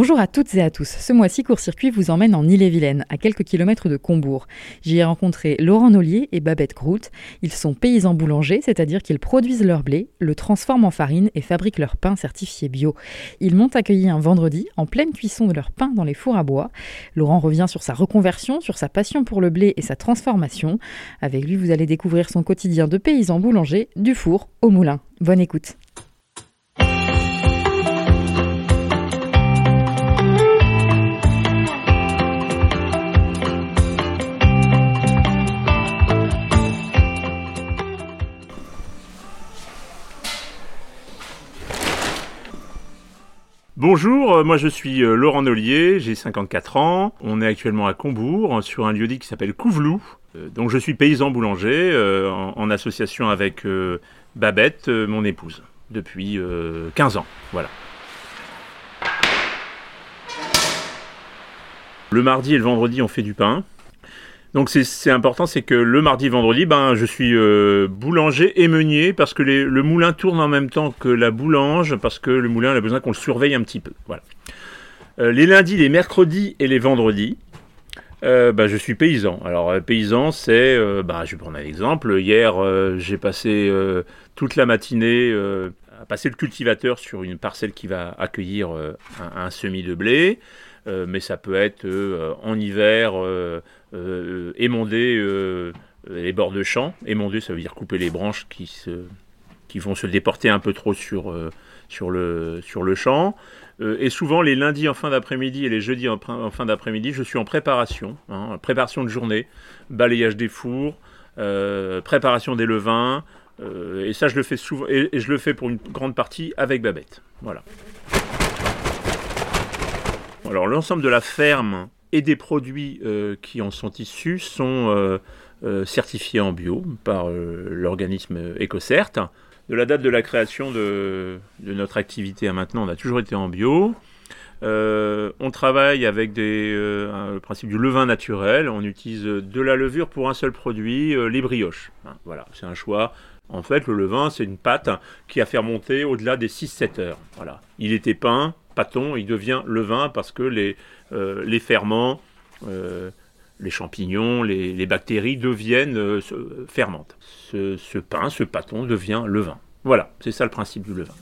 Bonjour à toutes et à tous. Ce mois-ci, Court Circuit vous emmène en Ille-et-Vilaine, à quelques kilomètres de Combourg. J'y ai rencontré Laurent Nollier et Babette Grout. Ils sont paysans boulangers, c'est-à-dire qu'ils produisent leur blé, le transforment en farine et fabriquent leur pain certifié bio. Ils m'ont accueilli un vendredi en pleine cuisson de leur pain dans les fours à bois. Laurent revient sur sa reconversion, sur sa passion pour le blé et sa transformation. Avec lui, vous allez découvrir son quotidien de paysan boulanger, du four au moulin. Bonne écoute. Bonjour, euh, moi je suis euh, Laurent Nollier, j'ai 54 ans. On est actuellement à Combourg, sur un lieu-dit qui s'appelle Couvelou. Euh, donc je suis paysan boulanger en, association avec Babette, mon épouse, depuis 15 ans. Voilà. Le mardi et le vendredi, on fait du pain. Donc c'est important, c'est que le mardi vendredi, ben, je suis euh, boulanger et meunier parce que le moulin tourne en même temps que la boulange, parce que le moulin a besoin qu'on le surveille un petit peu. Voilà. Euh, les lundis, les mercredis et les vendredis, euh, ben, je suis paysan. Alors paysan, c'est, ben, je vais prendre un exemple. Hier, j'ai passé toute la matinée à passer le cultivateur sur une parcelle qui va accueillir un, un, semis de blé. Mais ça peut être en hiver euh, émonder euh, les bords de champ. Émonder, ça veut dire couper les branches qui, vont se déporter un peu trop sur, euh, le, champ. et souvent, les lundis en fin d'après-midi et les jeudis en, fin d'après-midi, je suis en préparation, hein, préparation de journée, balayage des fours, préparation des levains. et ça, je le fais souvent, et, je le fais pour une grande partie avec Babette. Voilà. Alors, l'ensemble de la ferme et des produits euh, qui en sont issus sont euh, euh, certifiés en bio par l'organisme EcoCert. De la date de la création de, notre activité à maintenant, on a toujours été en bio. on travaille avec le principe du levain naturel. On utilise de la levure pour un seul produit, les brioches. Hein, voilà, c'est un choix. En fait, le levain, c'est une pâte qui a fermenté au-delà des 6-7 heures. Voilà. Il était peint, pâton, il devient levain parce que les, euh, les ferments, euh, les champignons, les, bactéries deviennent euh, fermentent. Ce, ce pain, ce pâton devient levain. Voilà, c'est ça le principe du levain.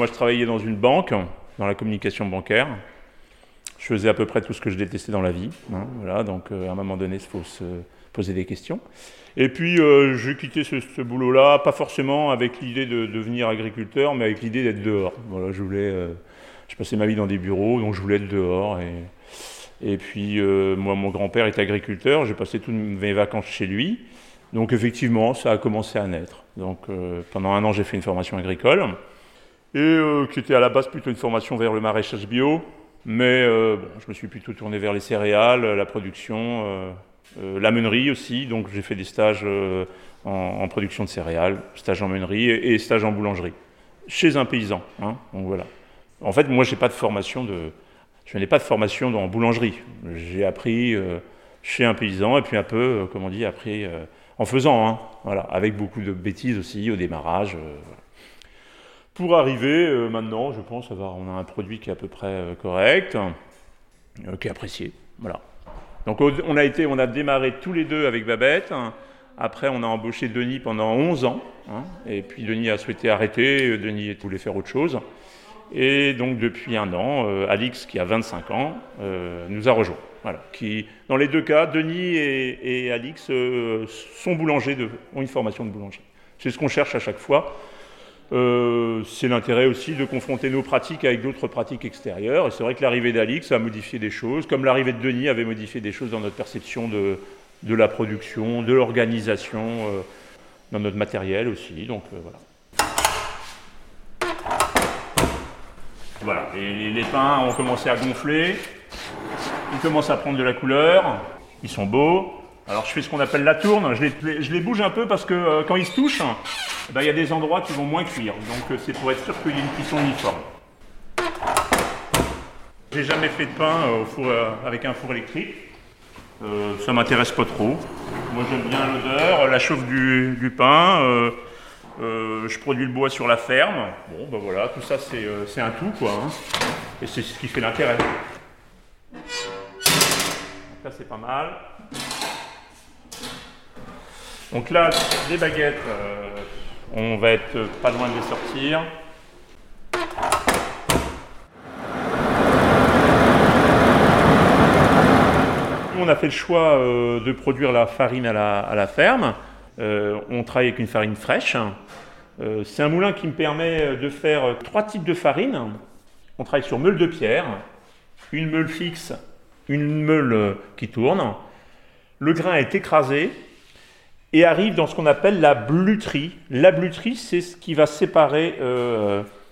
Moi, je travaillais dans une banque, dans la communication bancaire je faisais à peu près tout ce que je détestais dans la vie. Hein, voilà, donc euh, à un moment donné, il faut se poser des questions. Et puis euh, j'ai quitté ce, boulot-là, pas forcément avec l'idée de devenir agriculteur, mais avec l'idée d'être dehors. Voilà, je voulais, euh, je passais ma vie dans des bureaux, donc je voulais être dehors. Et, et puis moi, mon grand-père est agriculteur, j'ai passé toutes mes vacances chez lui. Donc effectivement, ça a commencé à naître. Donc pendant un an, j'ai fait une formation agricole, et qui était à la base plutôt une formation vers le maraîchage bio, mais euh, je me suis plutôt tourné vers les céréales, la production, euh, euh, la meunerie aussi. Donc j'ai fait des stages en, production de céréales, stage en meunerie et, stage en boulangerie, chez un paysan. Hein. donc voilà. En fait, moi, j'ai pas de formation de, je n'ai pas de formation en boulangerie. J'ai appris chez un paysan et puis un peu, comme on dit, appris en faisant, hein. voilà, avec beaucoup de bêtises aussi au démarrage. Pour arriver euh, maintenant, je pense, avoir, on a un produit qui est à peu près euh, correct, euh, qui est apprécié. Voilà. Donc on a, été, on a démarré tous les deux avec Babette. Après, on a embauché Denis pendant 11 ans. Hein. et puis Denis a souhaité arrêter. Denis voulait faire autre chose. Et donc depuis un an, Alix, qui a 25 ans, nous a rejoints. Voilà. Qui, dans les deux cas, Denis et, Alix sont boulangers, ont une formation de boulanger. C'est ce qu'on cherche à chaque fois. Euh, c'est l'intérêt aussi de confronter nos pratiques avec d'autres pratiques extérieures. Et c'est vrai que l'arrivée d'Alix a modifié des choses, comme l'arrivée de Denis avait modifié des choses dans notre perception de, la production, de l'organisation, euh, dans notre matériel aussi. Donc euh, voilà. Voilà, les, les pains ont commencé à gonfler, ils commencent à prendre de la couleur, ils sont beaux. Alors je fais ce qu'on appelle la tourne, je les bouge un peu parce que quand ils se touchent, eh ben, il y a des endroits qui vont moins cuire. Donc euh, c'est pour être sûr qu'il y ait une cuisson uniforme. J'ai jamais fait de pain au four, avec un four électrique. Euh, ça m'intéresse pas trop. Moi j'aime bien l'odeur, la chauffe du, pain. Euh, euh, je produis le bois sur la ferme. Bon, ben voilà, tout ça c'est un tout quoi. Hein. Et c'est ce qui fait l'intérêt. Donc là c'est pas mal. Donc là, les baguettes, on va être pas loin de les sortir. on a fait le choix euh, de produire la farine à la, ferme. Euh, on travaille avec une farine fraîche. Euh, c'est un moulin qui me permet de faire trois types de farine. On travaille sur meule de pierre, une meule fixe, une meule qui tourne. Le grain est écrasé et arrive dans ce qu'on appelle la bluterie. La bluterie, c'est ce qui va séparer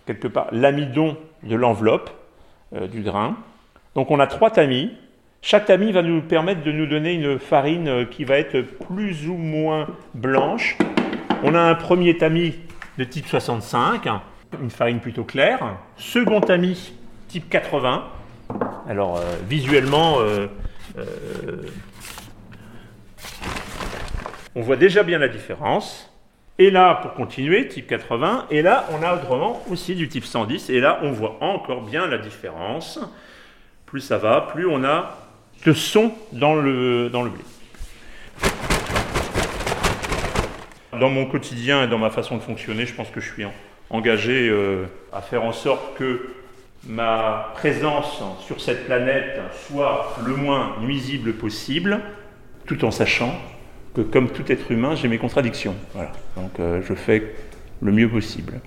quelque part l'amidon de l'enveloppe du grain. Donc on a trois tamis. Chaque tamis va nous permettre de nous donner une farine euh, qui va être plus ou moins blanche. On a un premier tamis de type 65, une farine plutôt claire. Second tamis type 80. Alors euh, visuellement, euh, on voit déjà bien la différence. Et là, pour continuer, type 80. Et là, on a autrement aussi du type 110. Et là, on voit encore bien la différence. Plus ça va, plus on a de son dans le, dans blé. Dans mon quotidien et dans ma façon de fonctionner, je pense que je suis engagé euh, à faire en sorte que ma présence sur cette planète soit le moins nuisible possible, tout en sachant comme tout être humain, j'ai mes contradictions. Voilà. Donc euh, je fais le mieux possible.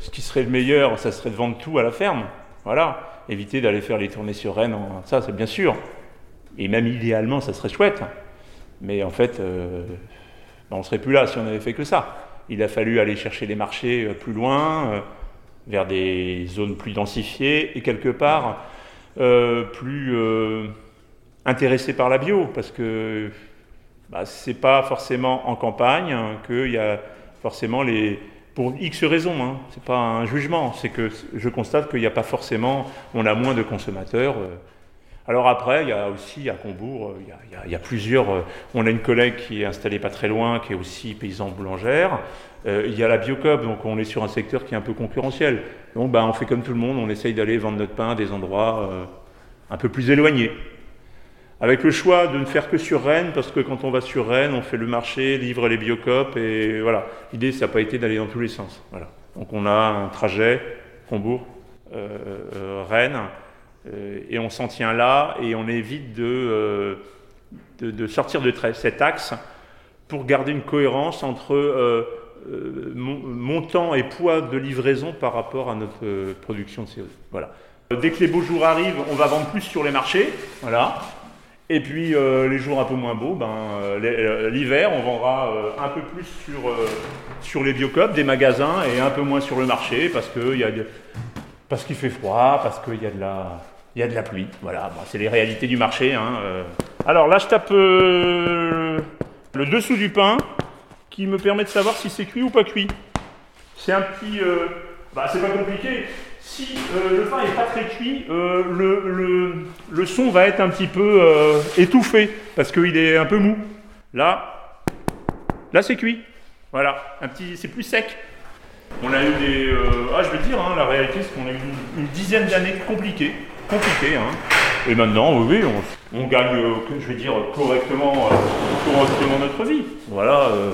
Ce qui serait le meilleur, ça serait de vendre tout à la ferme. Voilà. Éviter d'aller faire les tournées sur Rennes. Ça, c'est bien sûr. Et même idéalement, ça serait chouette. Mais en fait, euh, ben, on ne serait plus là si on n'avait fait que ça. Il a fallu aller chercher les marchés euh, plus loin, vers des zones plus densifiées et quelque part plus intéressés par la bio, parce que bah, ce n'est pas forcément en campagne hein, qu'il y a forcément les, pour X raisons, hein. ce n'est pas un jugement, c'est que je constate qu'il n'y a pas forcément, on a moins de consommateurs. Alors après, il y a aussi à Combourg, euh, il y a, plusieurs. Euh, on a une collègue qui est installée pas très loin, qui est aussi paysan boulangère. Euh, il y a la Biocop, donc on est sur un secteur qui est un peu concurrentiel. Donc ben, on fait comme tout le monde, on essaye d'aller vendre notre pain à des endroits un peu plus éloignés. Avec le choix de ne faire que sur Rennes, parce que quand on va sur Rennes, on fait le marché, livre les Biocop, et voilà. L'idée, ça n'a pas été d'aller dans tous les sens. Donc on a un trajet, Combourg, Rennes, euh, et on s'en tient là et on évite de, euh, de, sortir de cet axe pour garder une cohérence entre euh, montant et poids de livraison par rapport à notre production de CO2. Voilà. Dès que les beaux jours arrivent, on va vendre plus sur les marchés. Voilà. Et puis les jours un peu moins beaux, ben, l'hiver, on vendra un peu plus sur, sur les biocopes des magasins et un peu moins sur le marché parce qu'il qu'il fait froid, parce qu'il y a de la, y a de la pluie. Voilà, c'est les réalités du marché. Hein, euh. Alors là, je tape euh, le dessous du pain qui me permet de savoir si c'est cuit ou pas cuit. C'est un petit. Euh, bah, c'est pas compliqué. Si le pain n'est pas très cuit, le, le, son va être un petit peu étouffé parce qu'il est un peu mou. Là, là c'est cuit. Voilà, un petit, c'est plus sec. On a eu des. ah, je vais te dire, hein, la réalité, c'est qu'on a eu une dizaine d'années compliquées compliqué. Hein. Et maintenant, oui, on, gagne, euh, je vais dire, correctement, euh, correctement notre vie. Voilà, euh,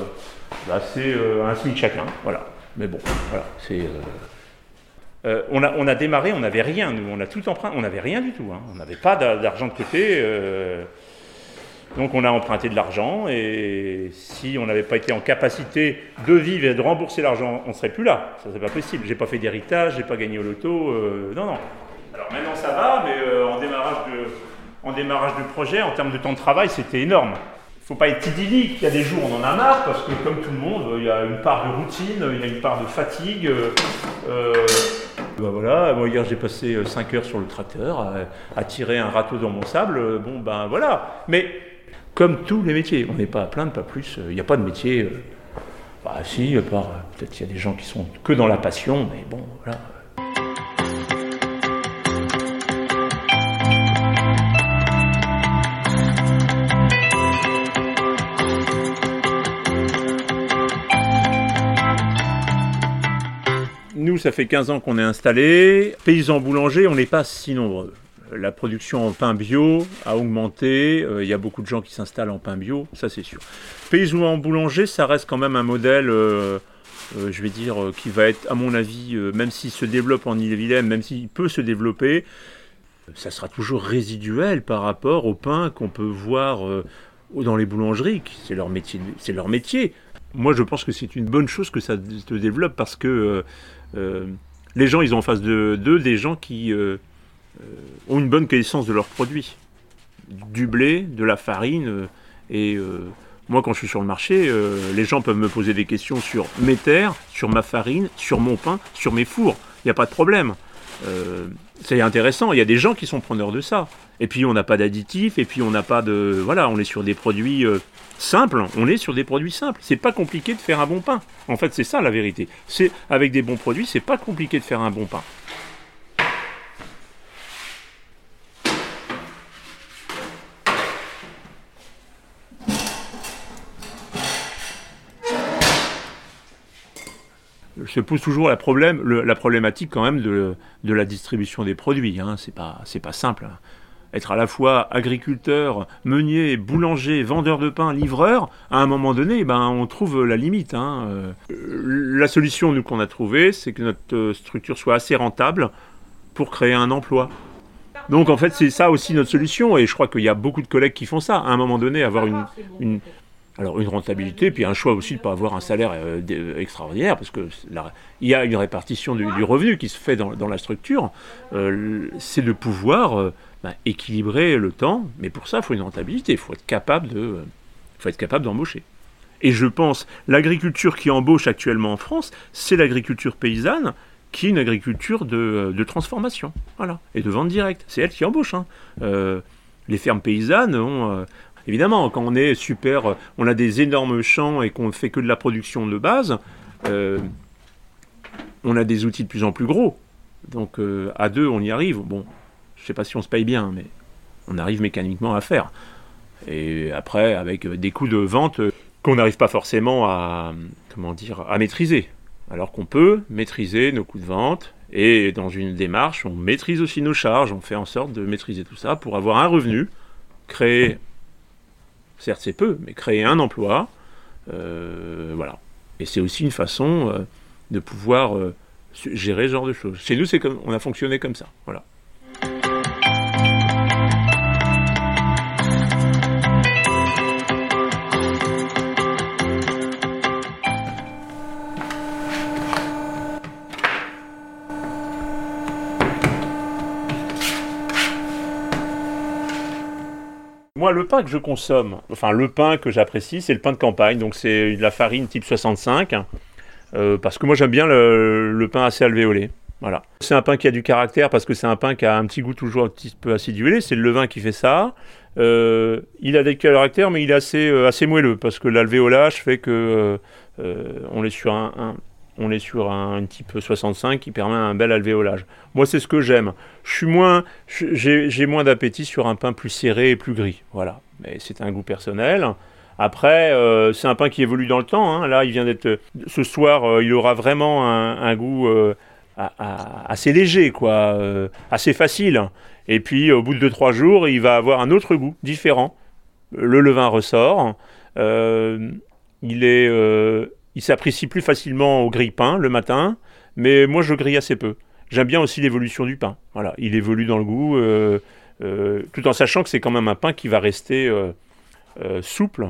là, c'est un SMIC chacun. Voilà. Mais bon, voilà, c'est. On, a, on a démarré, on n'avait rien, nous, on a tout emprunté, on n'avait rien du tout, hein. on n'avait pas d'argent de côté. donc on a emprunté de l'argent et si on n'avait pas été en capacité de vivre et de rembourser l'argent, on ne serait plus là. Ça c'est pas possible. J'ai pas fait d'héritage, j'ai pas gagné au loto. non, non. Alors maintenant ça va, mais euh, en, démarrage de, projet, en termes de temps de travail, c'était énorme. Il faut pas être idyllique, il y a des jours où on en a marre, parce que comme tout le monde, il y a une part de routine, il y a une part de fatigue. Euh, euh, bah voilà, moi hier j'ai passé 5 heures sur le tracteur à, tirer un râteau dans mon sable, bon ben voilà. Mais comme tous les métiers, on n'est pas à plaindre, pas plus, il n'y a pas de métier... bah si, peut-être qu'il y a des gens qui sont que dans la passion, mais bon, voilà. Ça fait 15 ans qu'on est installé. Paysans boulangers, on n'est pas si nombreux. La production en pain bio a augmenté. Euh, il y a beaucoup de gens qui s'installent en pain bio, ça c'est sûr. Paysans boulanger, ça reste quand même un modèle, euh, euh, je vais dire, qui va être, à mon avis, même s'il se développe en Ille-et-Vilaine, même s'il peut se développer, ça sera toujours résiduel par rapport au pain qu'on peut voir dans les boulangeries. C'est leur métier. C'est leur métier. Moi, je pense que c'est une bonne chose que ça se développe parce que les gens, ils ont en face d'eux des gens qui ont une bonne connaissance de leurs produits. Du blé, de la farine. Euh, et euh, moi, quand je suis sur le marché, euh, les gens peuvent me poser des questions sur mes terres, sur ma farine, sur mon pain, sur mes fours. Il n'y a pas de problème. C'est intéressant. Il y a des gens qui sont preneurs de ça. Et puis, on n'a pas d'additifs. Et puis, on n'a pas de. Voilà, on est sur des produits simples. On est sur des produits simples. C'est pas compliqué de faire un bon pain. En fait, c'est ça la vérité. C'est avec des bons produits, c'est pas compliqué de faire un bon pain. Se pose toujours la, problème, la problématique quand même de, la distribution des produits. Hein. C'est pas, pas simple. Hein. Être à la fois agriculteur, meunier, boulanger, vendeur de pain, livreur, à un moment donné, ben, on trouve la limite. Hein. Euh, la solution qu'on a trouvée, c'est que notre structure soit assez rentable pour créer un emploi. Donc en fait, c'est ça aussi notre solution, et je crois qu'il y a beaucoup de collègues qui font ça. À un moment donné, avoir une, alors une rentabilité, puis un choix aussi de ne pas avoir un salaire euh, euh, extraordinaire, parce que il y a une répartition du, revenu qui se fait dans, la structure, euh, c'est de pouvoir bah, équilibrer le temps, mais pour ça, il faut une rentabilité, il faut être capable de, faut être capable d'embaucher. Et je pense, l'agriculture qui embauche actuellement en France, c'est l'agriculture paysanne, qui est une agriculture de, transformation, voilà, et de vente directe. C'est elle qui embauche. Hein. les fermes paysannes ont Évidemment, quand on est super, on a des énormes champs et qu'on ne fait que de la production de base, euh, on a des outils de plus en plus gros. Donc euh, à deux, on y arrive. Bon, je ne sais pas si on se paye bien, mais on arrive mécaniquement à faire. Et après, avec des coûts de vente qu'on n'arrive pas forcément à, comment dire, à maîtriser. Alors qu'on peut maîtriser nos coûts de vente et dans une démarche, on maîtrise aussi nos charges, on fait en sorte de maîtriser tout ça pour avoir un revenu, créer Certes, c'est peu, mais créer un emploi, euh, voilà. Et c'est aussi une façon euh, de pouvoir euh, gérer ce genre de choses. Chez nous, comme, on a fonctionné comme ça, voilà. Moi, le pain que je consomme, enfin le pain que j'apprécie, c'est le pain de campagne. Donc c'est de la farine type 65. Euh, parce que moi j'aime bien le, pain assez alvéolé. Voilà. C'est un pain qui a du caractère parce que c'est un pain qui a un petit goût toujours un petit peu acidulé. C'est le levain qui fait ça. Euh, il a des caractères, mais il est assez, euh, assez moelleux parce que l'alvéolage fait que on est sur un, on est sur un, type 65 qui permet un bel alvéolage. Moi, c'est ce que j'aime. Moins, j'ai moins d'appétit sur un pain plus serré et plus gris. Voilà. Mais c'est un goût personnel. Après, euh, c'est un pain qui évolue dans le temps. Hein. Là, il vient d'être. Ce soir, euh, il aura vraiment un, goût euh, assez léger, quoi, assez facile. Et puis, au bout de 2-3 jours, il va avoir un autre goût, différent. Le levain ressort. il est il s'apprécie plus facilement au grille-pain le matin, mais moi je grille assez peu. J'aime bien aussi l'évolution du pain. Voilà, il évolue dans le goût, euh, euh, tout en sachant que c'est quand même un pain qui va rester euh, souple,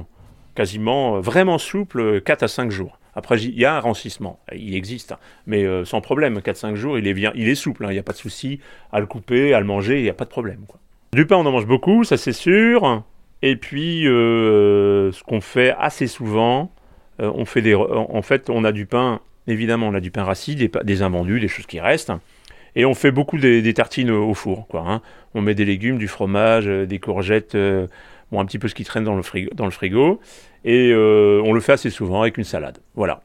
quasiment vraiment souple, 4 à 5 jours. Après, il y a un rancissement, il existe, hein. mais sans problème, 4-5 jours, il est, bien, il est souple, hein. il n'y a pas de souci à le couper, à le manger, il n'y a pas de problème. Du pain, on en mange beaucoup, ça c'est sûr. Et puis, ce qu'on fait assez souvent, euh, on fait des, en fait, on a du pain, évidemment, on a du pain rassis, des, des invendus, des choses qui restent. Et on fait beaucoup des, tartines au four. Quoi, hein. On met des légumes, du fromage, euh, des courgettes, euh, bon, un petit peu ce qui traîne dans le frigo. Dans le frigo et on le fait assez souvent avec une salade. Voilà.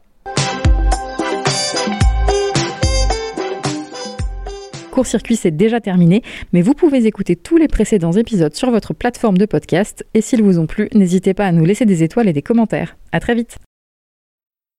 Court-circuit, c'est déjà terminé, mais vous pouvez écouter tous les précédents épisodes sur votre plateforme de podcast. Et s'ils vous ont plu, n'hésitez pas à nous laisser des étoiles et des commentaires. À très vite!